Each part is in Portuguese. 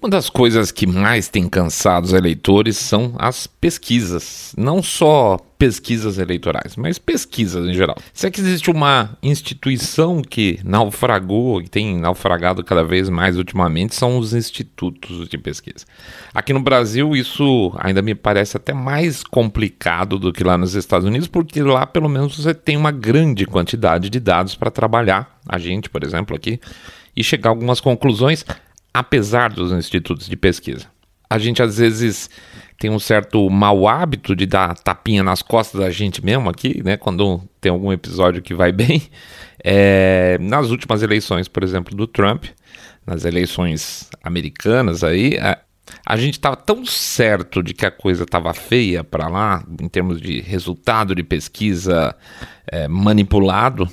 Uma das coisas que mais tem cansado os eleitores são as pesquisas. Não só pesquisas eleitorais, mas pesquisas em geral. Se é que existe uma instituição que naufragou e tem naufragado cada vez mais ultimamente, são os institutos de pesquisa. Aqui no Brasil, isso ainda me parece até mais complicado do que lá nos Estados Unidos, porque lá pelo menos você tem uma grande quantidade de dados para trabalhar, a gente, por exemplo, aqui, e chegar a algumas conclusões, apesar dos institutos de pesquisa. A gente às vezes tem um certo mau hábito de dar tapinha nas costas da gente mesmo aqui, né? Quando tem algum episódio que vai bem. É, nas últimas eleições, por exemplo, do Trump, nas eleições americanas aí, a, a gente estava tão certo de que a coisa estava feia para lá, em termos de resultado de pesquisa é, manipulado,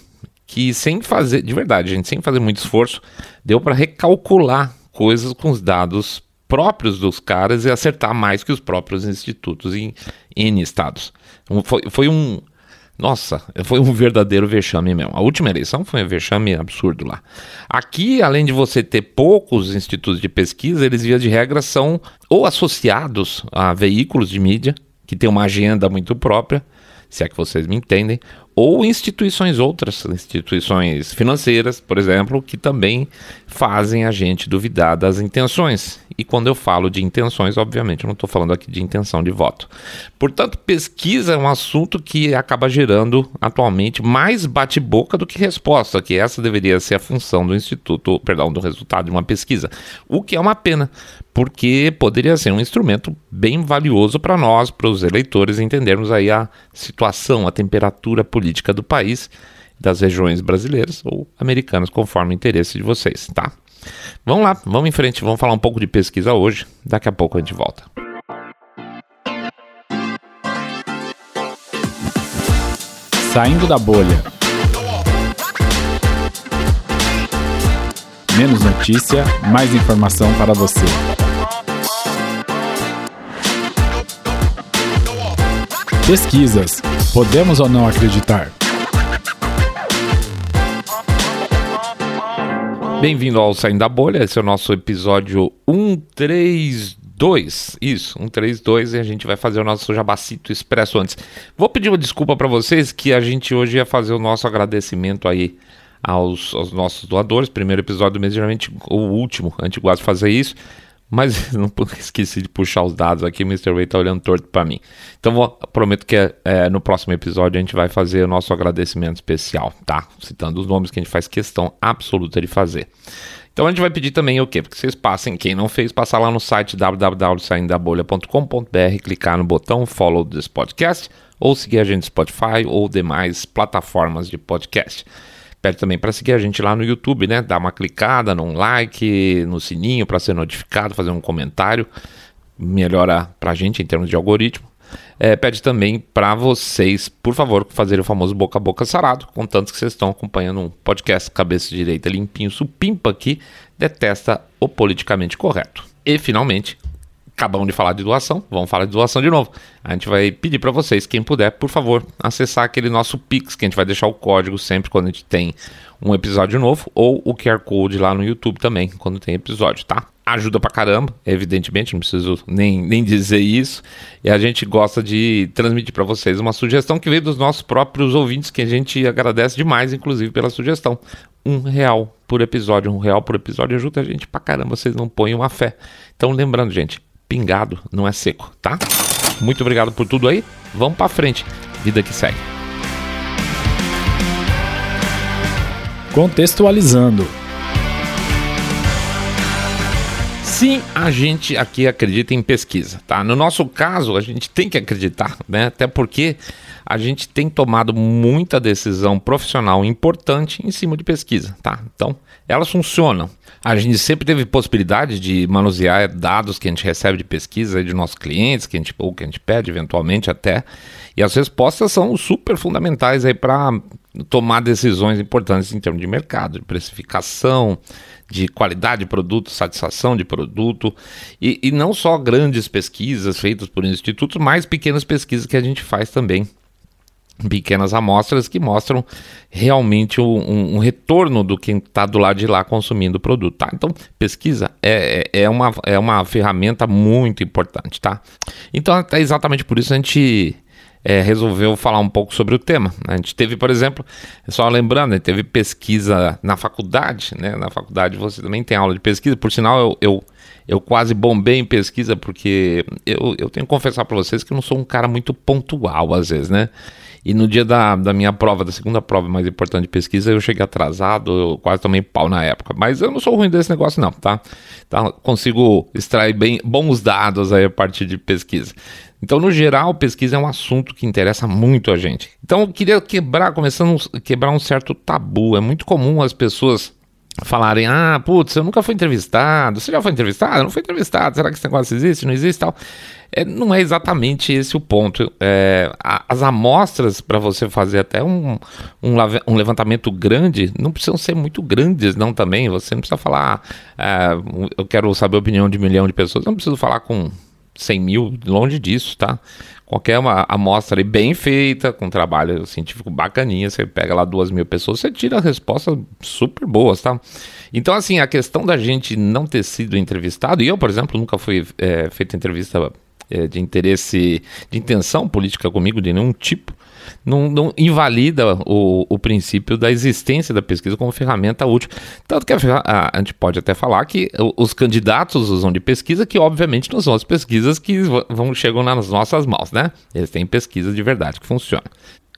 que sem fazer, de verdade, gente, sem fazer muito esforço, deu para recalcular coisas com os dados próprios dos caras e acertar mais que os próprios institutos em N estados. Foi, foi um. Nossa, foi um verdadeiro vexame mesmo. A última eleição foi um vexame absurdo lá. Aqui, além de você ter poucos institutos de pesquisa, eles, via de regra, são ou associados a veículos de mídia, que têm uma agenda muito própria, se é que vocês me entendem, ou instituições outras, instituições financeiras, por exemplo, que também fazem a gente duvidar das intenções. E quando eu falo de intenções, obviamente, eu não estou falando aqui de intenção de voto. Portanto, pesquisa é um assunto que acaba gerando atualmente mais bate-boca do que resposta, que essa deveria ser a função do instituto, perdão, do resultado de uma pesquisa. O que é uma pena, porque poderia ser um instrumento bem valioso para nós, para os eleitores entendermos aí a situação, a temperatura política do país, das regiões brasileiras ou americanas, conforme o interesse de vocês, tá? Vamos lá, vamos em frente, vamos falar um pouco de pesquisa hoje. Daqui a pouco a gente volta. Saindo da bolha. Menos notícia, mais informação para você. Pesquisas. Podemos ou não acreditar? Bem-vindo ao Saindo da Bolha, esse é o nosso episódio 132. Isso, 132 e a gente vai fazer o nosso jabacito expresso antes. Vou pedir uma desculpa para vocês que a gente hoje ia fazer o nosso agradecimento aí aos, aos nossos doadores. Primeiro episódio do mês, geralmente o último, a gente gosta de fazer isso. Mas não esqueci de puxar os dados aqui, o Mr. Way tá olhando torto para mim. Então vou, prometo que é, no próximo episódio a gente vai fazer o nosso agradecimento especial, tá? Citando os nomes que a gente faz questão absoluta de fazer. Então a gente vai pedir também o quê? Porque vocês passem, quem não fez, passar lá no site www.saindabolha.com.br, clicar no botão follow this podcast, ou seguir a gente no Spotify ou demais plataformas de podcast. Pede também para seguir a gente lá no YouTube, né? Dar uma clicada, num like, no sininho para ser notificado, fazer um comentário. Melhora para a gente em termos de algoritmo. É, pede também para vocês, por favor, fazerem o famoso boca a boca sarado, contanto que vocês estão acompanhando um podcast cabeça direita limpinho, supimpa aqui, detesta o politicamente correto. E finalmente, acabamos de falar de doação, vamos falar de doação de novo. A gente vai pedir para vocês, quem puder, por favor, acessar aquele nosso Pix, que a gente vai deixar o código sempre quando a gente tem um episódio novo, ou o QR Code lá no YouTube também, quando tem episódio, tá? Ajuda pra caramba, evidentemente, não preciso nem, nem dizer isso. E a gente gosta de transmitir para vocês uma sugestão que veio dos nossos próprios ouvintes, que a gente agradece demais, inclusive, pela sugestão. Um real por episódio, um real por episódio ajuda a gente pra caramba, vocês não põem uma fé. Então, lembrando, gente, pingado, não é seco, tá? Muito obrigado por tudo aí. Vamos para frente. Vida que segue. Contextualizando. Sim, a gente aqui acredita em pesquisa, tá? No nosso caso, a gente tem que acreditar, né? Até porque a gente tem tomado muita decisão profissional importante em cima de pesquisa, tá? Então, elas funcionam. A gente sempre teve possibilidade de manusear dados que a gente recebe de pesquisa de nossos clientes, que a gente, ou que a gente pede eventualmente até, e as respostas são super fundamentais aí para tomar decisões importantes em termos de mercado, de precificação, de qualidade de produto, satisfação de produto, e, e não só grandes pesquisas feitas por institutos, mas pequenas pesquisas que a gente faz também pequenas amostras que mostram realmente um, um retorno do quem está do lado de lá consumindo o produto, tá? Então, pesquisa é, é, é, uma, é uma ferramenta muito importante, tá? Então, é exatamente por isso a gente é, resolveu falar um pouco sobre o tema. A gente teve, por exemplo, só lembrando, teve pesquisa na faculdade, né? Na faculdade você também tem aula de pesquisa, por sinal eu, eu, eu quase bombei em pesquisa, porque eu, eu tenho que confessar para vocês que eu não sou um cara muito pontual às vezes, né? E no dia da, da minha prova, da segunda prova mais importante de pesquisa, eu cheguei atrasado, eu quase tomei pau na época. Mas eu não sou ruim desse negócio, não, tá? tá? Consigo extrair bem bons dados aí a partir de pesquisa. Então, no geral, pesquisa é um assunto que interessa muito a gente. Então, eu queria quebrar, começando a quebrar um certo tabu. É muito comum as pessoas falarem: ah, putz, eu nunca fui entrevistado. Você já foi entrevistado? Eu não fui entrevistado. Será que esse negócio existe? Não existe tal? É, não é exatamente esse o ponto. É, as amostras para você fazer até um, um, um, levantamento grande não precisam ser muito grandes, não também. Você não precisa falar, é, eu quero saber a opinião de um milhão de pessoas. não preciso falar com 100 mil, longe disso, tá? Qualquer uma amostra bem feita, com trabalho científico bacaninha, você pega lá duas mil pessoas, você tira respostas super boas, tá? Então, assim, a questão da gente não ter sido entrevistado, e eu, por exemplo, nunca fui é, feito entrevista é, de interesse, de intenção política comigo de nenhum tipo, não, não invalida o, o, princípio da existência da pesquisa como ferramenta útil. Tanto que a, a, a, gente pode até falar que os candidatos usam de pesquisa, que obviamente não são as pesquisas que vão chegam nas nossas mãos, né? Eles têm pesquisa de verdade que funciona.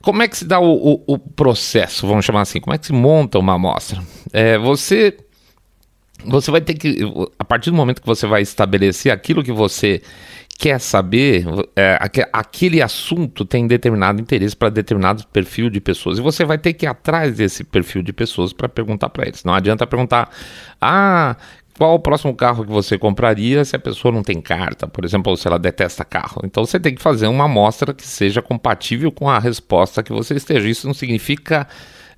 Como é que se dá o, o, o processo, vamos chamar assim? Como é que se monta uma amostra? É, você você vai ter que, a partir do momento que você vai estabelecer aquilo que você quer saber, é, aquele assunto tem determinado interesse para determinado perfil de pessoas. E você vai ter que ir atrás desse perfil de pessoas para perguntar para eles. Não adianta perguntar, ah, qual o próximo carro que você compraria se a pessoa não tem carta, por exemplo, ou se ela detesta carro. Então você tem que fazer uma amostra que seja compatível com a resposta que você esteja. Isso não significa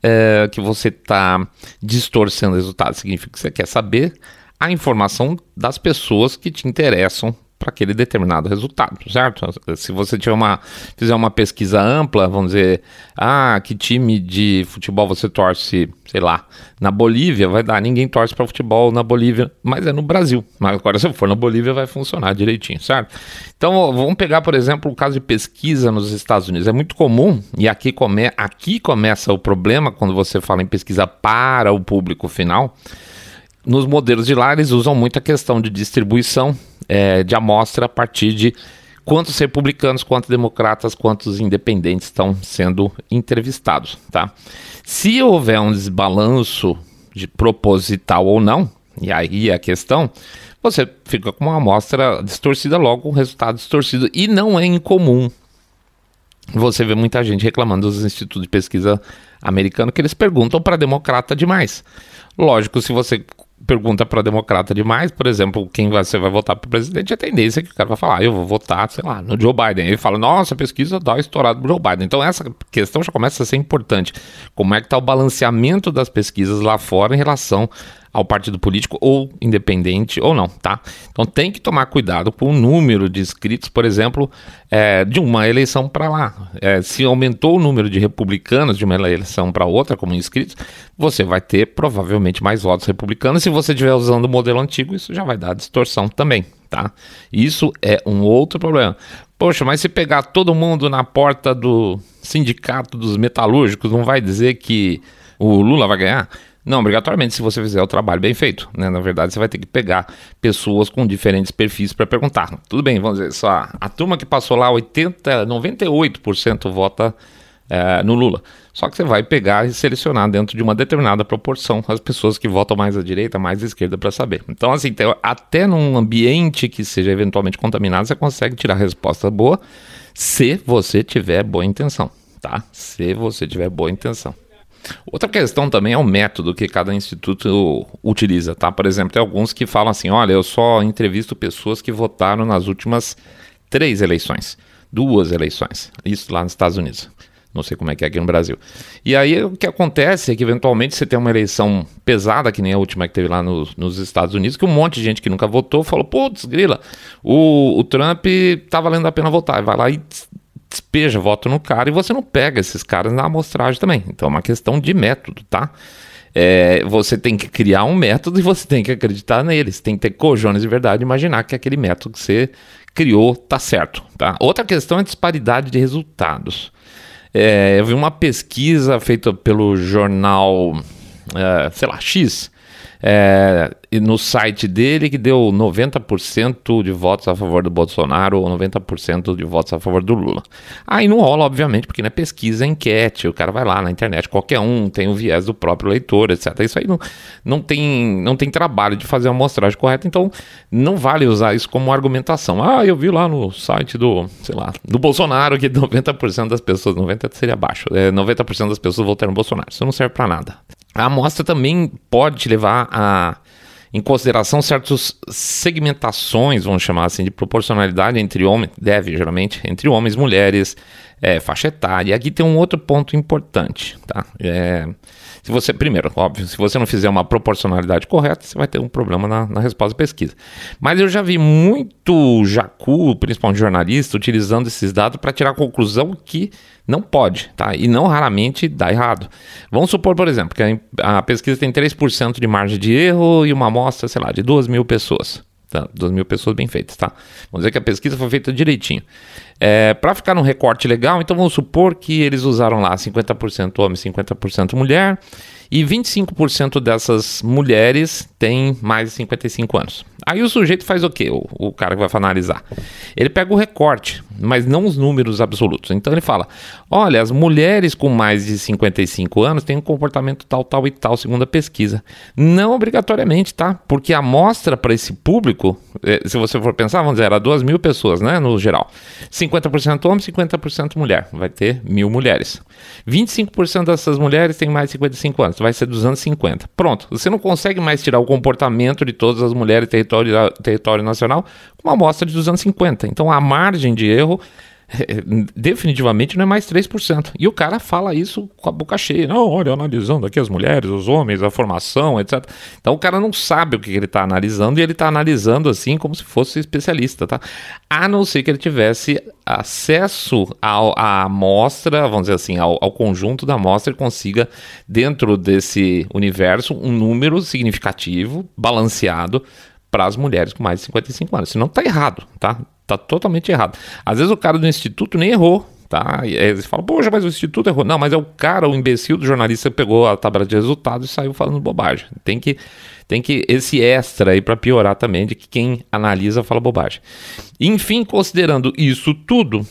é, que você está distorcendo o resultado, significa que você quer saber a informação das pessoas que te interessam para aquele determinado resultado, certo? Se você tiver uma, fizer uma pesquisa ampla, vamos dizer, ah, que time de futebol você torce, sei lá, na Bolívia, vai dar, ninguém torce para futebol na Bolívia, mas é no Brasil. Mas agora se for na Bolívia vai funcionar direitinho, certo? Então, vamos pegar, por exemplo, o caso de pesquisa nos Estados Unidos. É muito comum, e aqui, come, aqui começa o problema quando você fala em pesquisa para o público final, nos modelos de lá, eles usam muito a questão de distribuição é, de amostra a partir de quantos republicanos, quantos democratas, quantos independentes estão sendo entrevistados, tá? Se houver um desbalanço de proposital ou não, e aí é a questão, você fica com uma amostra distorcida, logo um resultado distorcido. E não é incomum você vê muita gente reclamando dos institutos de pesquisa americanos que eles perguntam para democrata demais. Lógico, se você pergunta para democrata demais, por exemplo, quem você vai votar para presidente, a tendência é que o cara vai falar, ah, eu vou votar, sei lá, no Joe Biden. Ele fala, nossa, a pesquisa dá estourado pro Joe Biden. Então essa questão já começa a ser importante. Como é que está o balanceamento das pesquisas lá fora em relação ao partido político ou independente ou não, tá? Então tem que tomar cuidado com o número de inscritos, por exemplo, é, de uma eleição para lá. É, se aumentou o número de republicanos de uma eleição para outra como inscritos, você vai ter provavelmente mais votos republicanos. Se você estiver usando o modelo antigo, isso já vai dar distorção também, tá? Isso é um outro problema. Poxa, mas se pegar todo mundo na porta do sindicato dos metalúrgicos, não vai dizer que o Lula vai ganhar? Não, obrigatoriamente, se você fizer o trabalho bem feito. Né? Na verdade, você vai ter que pegar pessoas com diferentes perfis para perguntar. Tudo bem, vamos dizer, só a turma que passou lá, 80, 98% vota é, no Lula. Só que você vai pegar e selecionar dentro de uma determinada proporção as pessoas que votam mais à direita, mais à esquerda para saber. Então, assim, até num ambiente que seja eventualmente contaminado, você consegue tirar resposta boa se você tiver boa intenção, tá? Se você tiver boa intenção. Outra questão também é o método que cada instituto utiliza, tá? Por exemplo, tem alguns que falam assim: olha, eu só entrevisto pessoas que votaram nas últimas três eleições, duas eleições, isso lá nos Estados Unidos. Não sei como é que é aqui no Brasil. E aí o que acontece é que eventualmente você tem uma eleição pesada, que nem a última que teve lá no, nos Estados Unidos, que um monte de gente que nunca votou falou: putz, grila, o, o Trump tá valendo a pena votar. Vai lá e despeja voto no cara e você não pega esses caras na amostragem também. Então é uma questão de método, tá? É, você tem que criar um método e você tem que acreditar neles. Tem que ter cojones de verdade imaginar que aquele método que você criou tá certo. Tá? Outra questão é disparidade de resultados. É, eu vi uma pesquisa feita pelo jornal, é, sei lá, X, é, no site dele que deu 90% de votos a favor do Bolsonaro ou 90% de votos a favor do Lula. Aí não rola, obviamente, porque não é pesquisa, é enquete, o cara vai lá na internet, qualquer um tem o viés do próprio leitor, etc. Isso aí não, não, tem, não tem trabalho de fazer a amostragem correta, então não vale usar isso como argumentação. Ah, eu vi lá no site do, sei lá, do Bolsonaro que 90% das pessoas, 90% seria baixo, é, 90% das pessoas votaram no Bolsonaro. Isso não serve para nada. A amostra também pode levar a em consideração certas segmentações, vamos chamar assim, de proporcionalidade entre homens, deve geralmente, entre homens e mulheres, é, faixa etária. E aqui tem um outro ponto importante, tá? É, se você, primeiro, óbvio, se você não fizer uma proporcionalidade correta, você vai ter um problema na, na resposta da pesquisa. Mas eu já vi muito jacu, principalmente jornalista, utilizando esses dados para tirar a conclusão que não pode, tá? E não raramente dá errado. Vamos supor, por exemplo, que a, a pesquisa tem 3% de margem de erro e uma amostra, sei lá, de 2 mil pessoas. Tá, 2 mil pessoas bem feitas, tá? Vamos dizer que a pesquisa foi feita direitinho. É, para ficar num recorte legal, então vamos supor que eles usaram lá 50% homem, 50% mulher, e 25% dessas mulheres têm mais de 55 anos. Aí o sujeito faz o quê? O, o cara que vai analisar. Ele pega o recorte, mas não os números absolutos. Então ele fala: olha, as mulheres com mais de 55 anos têm um comportamento tal, tal e tal, segundo a pesquisa. Não obrigatoriamente, tá? Porque a amostra para esse público, eh, se você for pensar, vamos dizer, era 2 mil pessoas, né? No geral. 50% homem, 50% mulher. Vai ter mil mulheres. 25% dessas mulheres têm mais de 55 anos. Vai ser 250. Pronto. Você não consegue mais tirar o comportamento de todas as mulheres território, território nacional com uma amostra de 250. Então a margem de erro definitivamente não é mais 3%. E o cara fala isso com a boca cheia. Não, olha, analisando aqui as mulheres, os homens, a formação, etc. Então o cara não sabe o que ele está analisando e ele está analisando assim como se fosse especialista, tá? A não ser que ele tivesse acesso à amostra, vamos dizer assim, ao, ao conjunto da amostra e consiga, dentro desse universo, um número significativo, balanceado, para as mulheres com mais de 55 anos. Senão tá errado, tá? Tá totalmente errado. Às vezes o cara do instituto nem errou, tá? E aí eles falam, poxa, mas o instituto errou. Não, mas é o cara, o imbecil do jornalista pegou a tabela de resultados e saiu falando bobagem. Tem que tem que esse extra aí para piorar também de que quem analisa fala bobagem. Enfim, considerando isso tudo,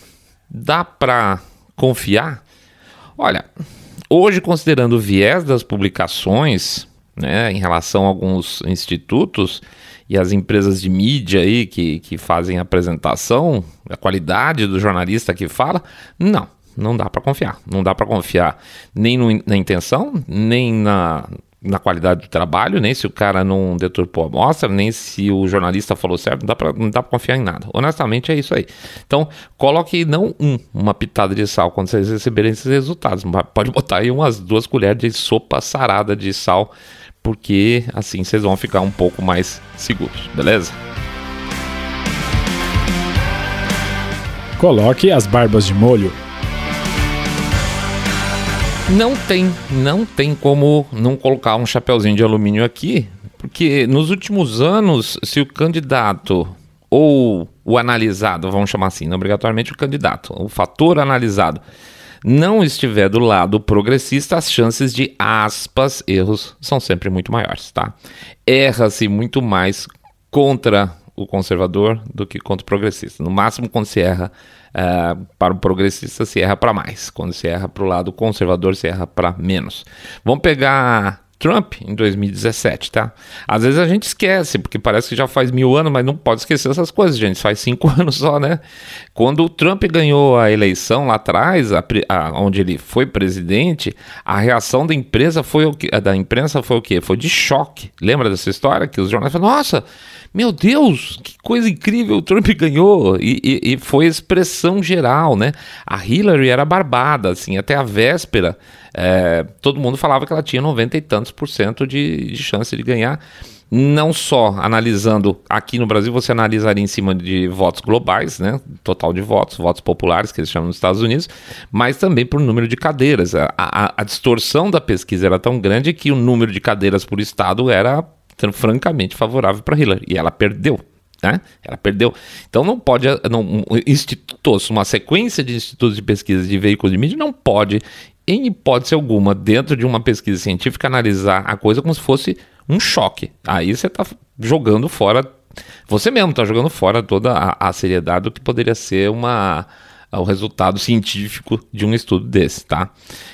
dá para confiar? Olha, hoje considerando o viés das publicações, né, em relação a alguns institutos, e as empresas de mídia aí que, que fazem a apresentação, a qualidade do jornalista que fala, não, não dá para confiar. Não dá para confiar nem no, na intenção, nem na, na qualidade do trabalho, nem se o cara não deturpou a amostra, nem se o jornalista falou certo, não dá para não dá confiar em nada. Honestamente é isso aí. Então, coloque não um, uma pitada de sal quando vocês receberem esses resultados, pode botar aí umas duas colheres de sopa sarada de sal porque assim vocês vão ficar um pouco mais seguros, beleza? Coloque as barbas de molho. Não tem, não tem como não colocar um chapeuzinho de alumínio aqui, porque nos últimos anos, se o candidato ou o analisado, vamos chamar assim, não obrigatoriamente o candidato, o fator analisado não estiver do lado progressista, as chances de aspas, erros são sempre muito maiores, tá? Erra-se muito mais contra o conservador do que contra o progressista. No máximo, quando se erra uh, para o progressista, se erra para mais. Quando se erra para o lado conservador, se erra para menos. Vamos pegar Trump em 2017, tá? Às vezes a gente esquece, porque parece que já faz mil anos, mas não pode esquecer essas coisas, gente. Faz cinco anos só, né? Quando o Trump ganhou a eleição lá atrás, a, a, onde ele foi presidente, a reação da imprensa foi o que? Da imprensa foi o quê? Foi de choque. Lembra dessa história? Que os jornais falaram, nossa, meu Deus, que coisa incrível, o Trump ganhou. E, e, e foi expressão geral, né? A Hillary era barbada, assim, até a véspera. É, todo mundo falava que ela tinha 90 e tantos por cento de, de chance de ganhar. não só analisando aqui no Brasil, você analisaria em cima de votos globais, né? Total de votos, votos populares, que eles chamam nos Estados Unidos, mas também por número de cadeiras. A, a, a distorção da pesquisa era tão grande que o número de cadeiras por estado era francamente favorável para Hillary. E ela perdeu. Né? Ela perdeu. Então não pode, não, institutos, uma sequência de institutos de pesquisa de veículos de mídia não pode, em hipótese alguma, dentro de uma pesquisa científica, analisar a coisa como se fosse um choque. Aí você está jogando fora, você mesmo está jogando fora toda a, a, seriedade do que poderia ser uma o resultado científico de um estudo desse, tá?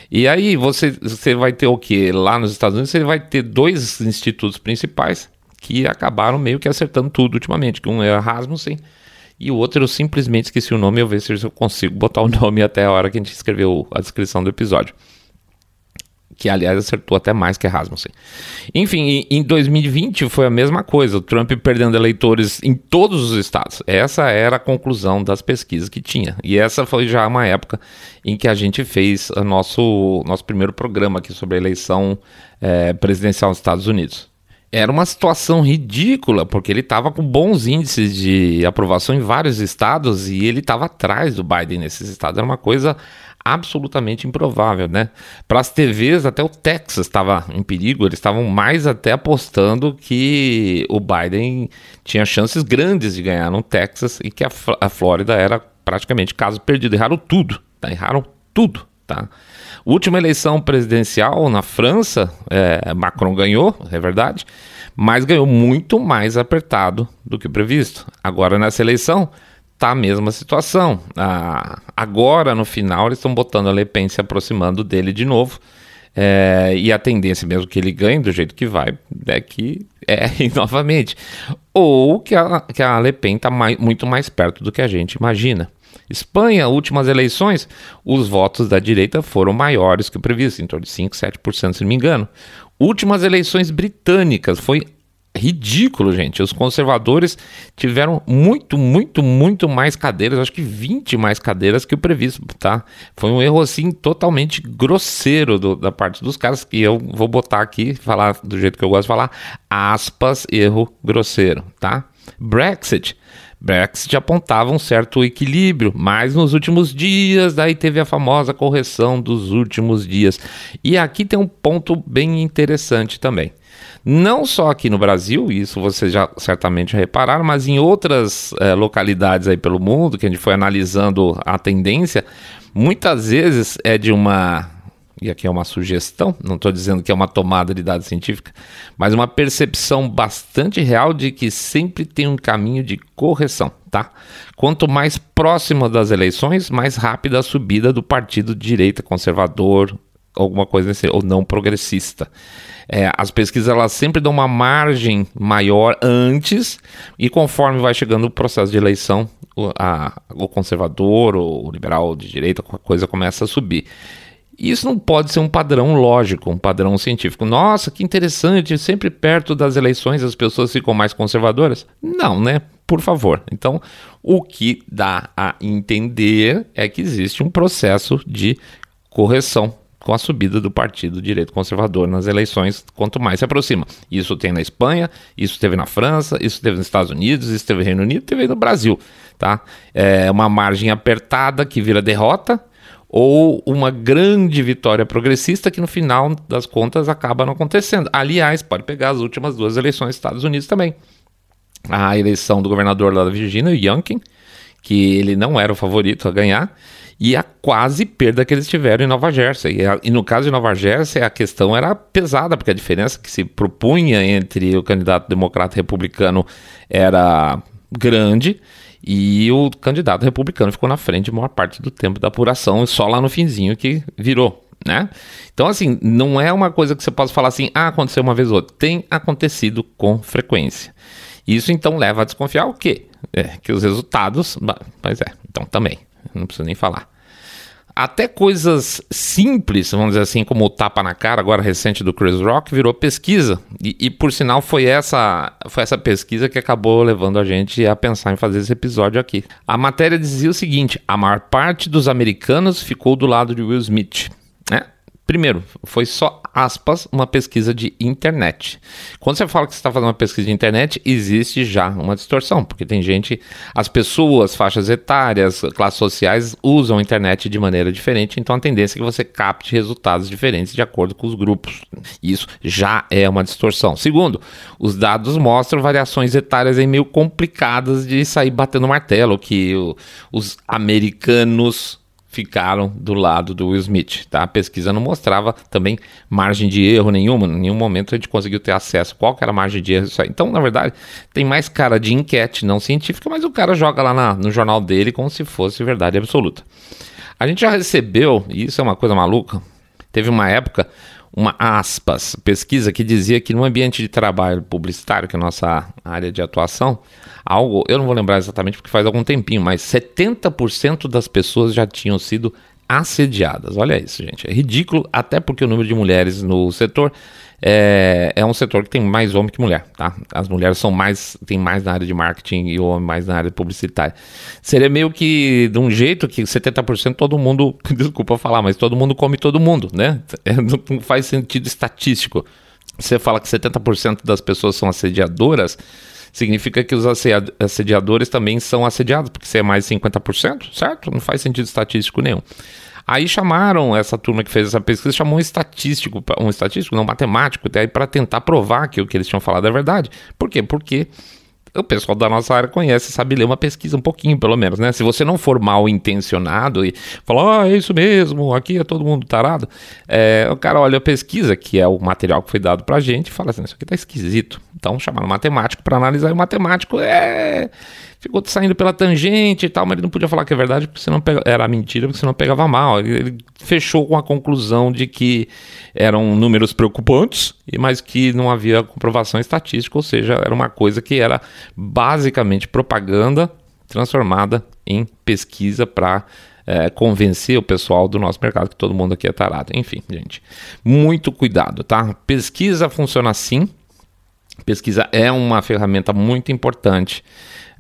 E aí você, você vai ter o que? Lá nos Estados Unidos você vai ter dois institutos principais que acabaram meio que acertando tudo ultimamente, que um é a Rasmussen e o outro eu simplesmente esqueci o nome, eu ver se eu consigo botar o nome até a hora que a gente escreveu a descrição do episódio que aliás acertou até mais que Rasmussen. Enfim, em 2020 foi a mesma coisa, o Trump perdendo eleitores em todos os estados. Essa era a conclusão das pesquisas que tinha. E essa foi já uma época em que a gente fez o nosso, nosso primeiro programa aqui sobre a eleição é, presidencial nos Estados Unidos. Era uma situação ridícula, porque ele estava com bons índices de aprovação em vários estados e ele estava atrás do Biden nesses estados. Era uma coisa absolutamente improvável, né? Para as TVs, até o Texas estava em perigo, eles estavam mais até apostando que o Biden tinha chances grandes de ganhar no Texas e que a, Flórida era praticamente caso perdido. Erraram tudo, tá? Erraram tudo, tá? Última eleição presidencial na França, é, Macron ganhou, é verdade, mas ganhou muito mais apertado do que previsto. Agora, nessa eleição, tá a mesma situação. Ah, agora, no final, eles estão botando a Le Pen se aproximando dele de novo. É, e a tendência, mesmo que ele ganhe do jeito que vai, é que é novamente. Ou que a, que a Le Pen está muito mais perto do que a gente imagina. Espanha, últimas eleições, os votos da direita foram maiores que o previsto, em torno de 5, 7%, se não me engano. Últimas eleições britânicas, foi ridículo, gente. Os conservadores tiveram muito, muito, muito mais cadeiras, acho que 20 mais cadeiras que o previsto, tá? Foi um erro assim totalmente grosseiro do, da parte dos caras que eu vou botar aqui, falar do jeito que eu gosto de falar, aspas, erro grosseiro, tá? Brexit. Brexit apontava um certo equilíbrio, mas nos últimos dias, daí teve a famosa correção dos últimos dias. E aqui tem um ponto bem interessante também. Não só aqui no Brasil, isso vocês já certamente repararam, mas em outras é, localidades aí pelo mundo, que a gente foi analisando a tendência, muitas vezes é de uma e aqui é uma sugestão, não estou dizendo que é uma tomada de dados científica, mas uma percepção bastante real de que sempre tem um caminho de correção, tá? Quanto mais próximo das eleições, mais rápida a subida do partido de direita conservador, alguma coisa nesse, ou não progressista. É, as pesquisas elas sempre dão uma margem maior antes e conforme vai chegando o processo de eleição, o, a, o conservador, o liberal de direita, a coisa começa a subir. Isso não pode ser um padrão lógico, um padrão científico. Nossa, que interessante, sempre perto das eleições as pessoas ficam mais conservadoras. Não, né? Por favor. Então, o que dá a entender é que existe um processo de correção com a subida do partido direito conservador nas eleições, quanto mais se aproxima. Isso tem na Espanha, isso teve na França, isso teve nos Estados Unidos, isso teve no Reino Unido, teve no Brasil, tá? É uma margem apertada que vira derrota ou uma grande vitória progressista que no final das contas acaba não acontecendo. Aliás, pode pegar as últimas duas eleições dos Estados Unidos também. A eleição do governador lá da Virgínia, Youngkin, que ele não era o favorito a ganhar, e a quase perda que eles tiveram em Nova Jersey. E, a, e, no caso de Nova Jersey, a questão era pesada, porque a diferença que se propunha entre o candidato democrata e republicano era grande. E o candidato republicano ficou na frente maior parte do tempo da apuração, e só lá no finzinho que virou, né? Então, assim, não é uma coisa que você possa falar assim, ah, aconteceu uma vez ou outra. Tem acontecido com frequência. Isso então leva a desconfiar o quê? É, que os resultados. Mas é, então também, não precisa nem falar. Até coisas simples, vamos dizer assim, como o tapa na cara, agora recente do Chris Rock, virou pesquisa. E, e, por sinal foi essa, foi essa pesquisa que acabou levando a gente a pensar em fazer esse episódio aqui. A matéria dizia o seguinte: a maior parte dos americanos ficou do lado de Will Smith. Né? Primeiro, foi só aspas, uma pesquisa de internet. Quando você fala que você está fazendo uma pesquisa de internet, existe já uma distorção, porque tem gente, as pessoas, faixas etárias, classes sociais usam a internet de maneira diferente, então a tendência é que você capte resultados diferentes de acordo com os grupos. Isso já é uma distorção. Segundo, os dados mostram variações etárias meio complicadas de sair batendo martelo, que os americanos ficaram do lado do Will Smith. Tá? A pesquisa não mostrava também margem de erro nenhuma, em nenhum momento a gente conseguiu ter acesso. Qual era a margem de erro? Aí. Então, na verdade, tem mais cara de enquete não científica, mas o cara joga lá na, no jornal dele como se fosse verdade absoluta. A gente já recebeu, e isso é uma coisa maluca, teve uma época uma aspas, pesquisa que dizia que no ambiente de trabalho publicitário, que é a nossa área de atuação, algo, eu não vou lembrar exatamente porque faz algum tempinho, mas 70% das pessoas já tinham sido assediadas. Olha isso, gente. É ridículo, até porque o número de mulheres no setor é, é um setor que tem mais homem que mulher, tá? As mulheres são mais, tem mais na área de marketing e o homem mais na área publicitária. Seria meio que de um jeito que 70% todo mundo, desculpa falar, mas todo mundo come todo mundo, né? É, não faz sentido estatístico. Você fala que 70% das pessoas são assediadoras, significa que os assediadores também são assediados, porque você é mais de 50%, certo? Não faz sentido estatístico nenhum. Aí chamaram essa turma que fez essa pesquisa, chamou um estatístico, um estatístico, não matemático, até para tentar provar que o que eles tinham falado é verdade. Por quê? Porque o pessoal da nossa área conhece, sabe ler uma pesquisa um pouquinho, pelo menos, né? Se você não for mal intencionado e falar, ah, é isso mesmo, aqui é todo mundo tarado, é, o cara olha a pesquisa, que é o material que foi dado pra gente, e fala assim, isso aqui tá esquisito. Então chamaram um matemático para analisar, e o matemático é ficou saindo pela tangente e tal, mas ele não podia falar que é verdade porque senão pega, era mentira, porque senão pegava mal. Ele, fechou com a conclusão de que eram números preocupantes, mas que não havia comprovação estatística, ou seja, era uma coisa que era basicamente propaganda transformada em pesquisa para é, convencer o pessoal do nosso mercado que todo mundo aqui é tarado. Enfim, gente, muito cuidado, tá? Pesquisa funciona assim. Pesquisa é uma ferramenta muito importante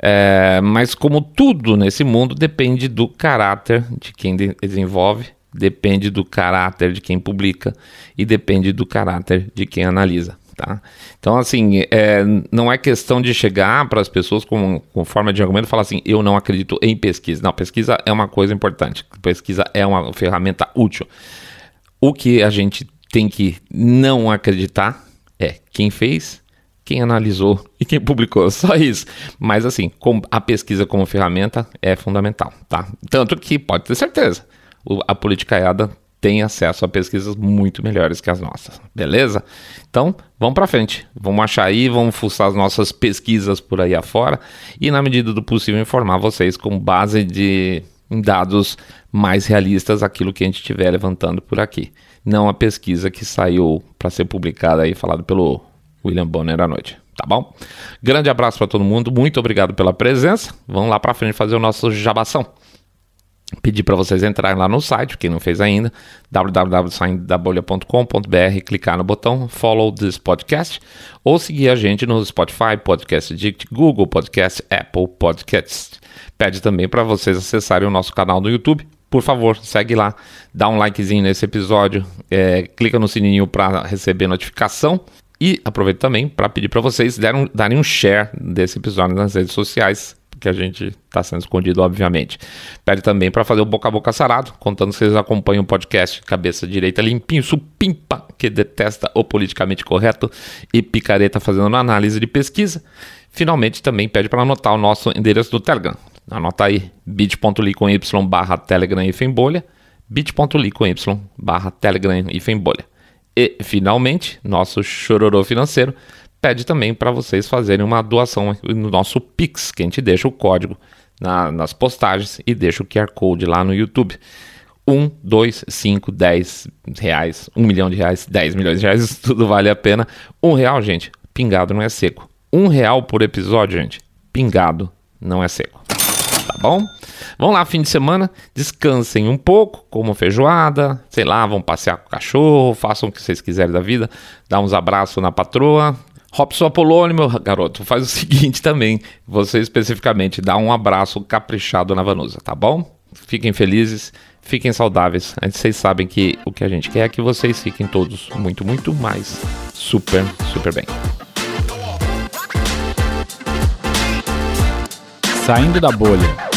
é, mas como tudo nesse mundo depende do caráter de quem de desenvolve, depende do caráter de quem publica e depende do caráter de quem analisa. Tá? Então, assim, é, não é questão de chegar para as pessoas com, com forma de argumento e falar assim: eu não acredito em pesquisa. Não, pesquisa é uma coisa importante, pesquisa é uma ferramenta útil. O que a gente tem que não acreditar é quem fez, quem analisou e quem publicou, só isso. Mas assim, a pesquisa como ferramenta é fundamental, tá? Tanto que pode ter certeza, a politicaiada tem acesso a pesquisas muito melhores que as nossas, beleza? Então, vamos para frente, vamos achar aí, vamos fuçar as nossas pesquisas por aí afora e na medida do possível informar vocês com base de dados mais realistas aquilo que a gente estiver levantando por aqui. Não a pesquisa que saiu para ser publicada aí, falado pelo William Bonner à noite. Tá bom? Grande abraço para todo mundo, muito obrigado pela presença. Vamos lá para frente fazer o nosso jabação. Pedir para vocês entrarem lá no site, quem não fez ainda, www.saindabolha.com.br, clicar no botão Follow this podcast ou seguir a gente no Spotify, Podcast Addict, Google Podcast, Apple Podcasts. Pede também para vocês acessarem o nosso canal no YouTube. Por favor, segue lá, dá um likezinho nesse episódio, é, clica no sininho para receber notificação e aproveito também para pedir para vocês darem, darem um share desse episódio nas redes sociais, que a gente está sendo escondido, obviamente. Pede também para fazer o boca a boca sarado, contando que vocês acompanham o podcast Cabeça Direita Limpinho, supimpa, que detesta o politicamente correto, e picareta fazendo análise de pesquisa. Finalmente, também pede para anotar o nosso endereço do Telegram. Anota aí, bit.ly com y barra telegram e bolha, bit.ly com y barra telegram e bolha. E, finalmente, nosso chororô financeiro pede também para vocês fazerem uma doação no nosso Pix, que a gente deixa o código na, nas postagens e deixa o QR Code lá no YouTube. 1, 2, 5, 10 reais, 1 milhão de reais, 10 milhões de reais, isso tudo vale a pena. Um real, gente, pingado não é seco. Um real por episódio, gente, pingado não é seco. Tá bom? Vão lá, fim de semana, descansem um pouco, comam feijoada, sei lá, vão passear com o cachorro, façam o que vocês quiserem da vida, dá uns abraços na patroa. Robson Apolônio, meu garoto, faz o seguinte também, você especificamente dá um abraço caprichado na Vanusa, tá bom? Fiquem felizes, Fiquem saudáveis. Vocês sabem que o que a gente quer é que vocês fiquem todos muito, muito mais super, super bem. Saindo da bolha.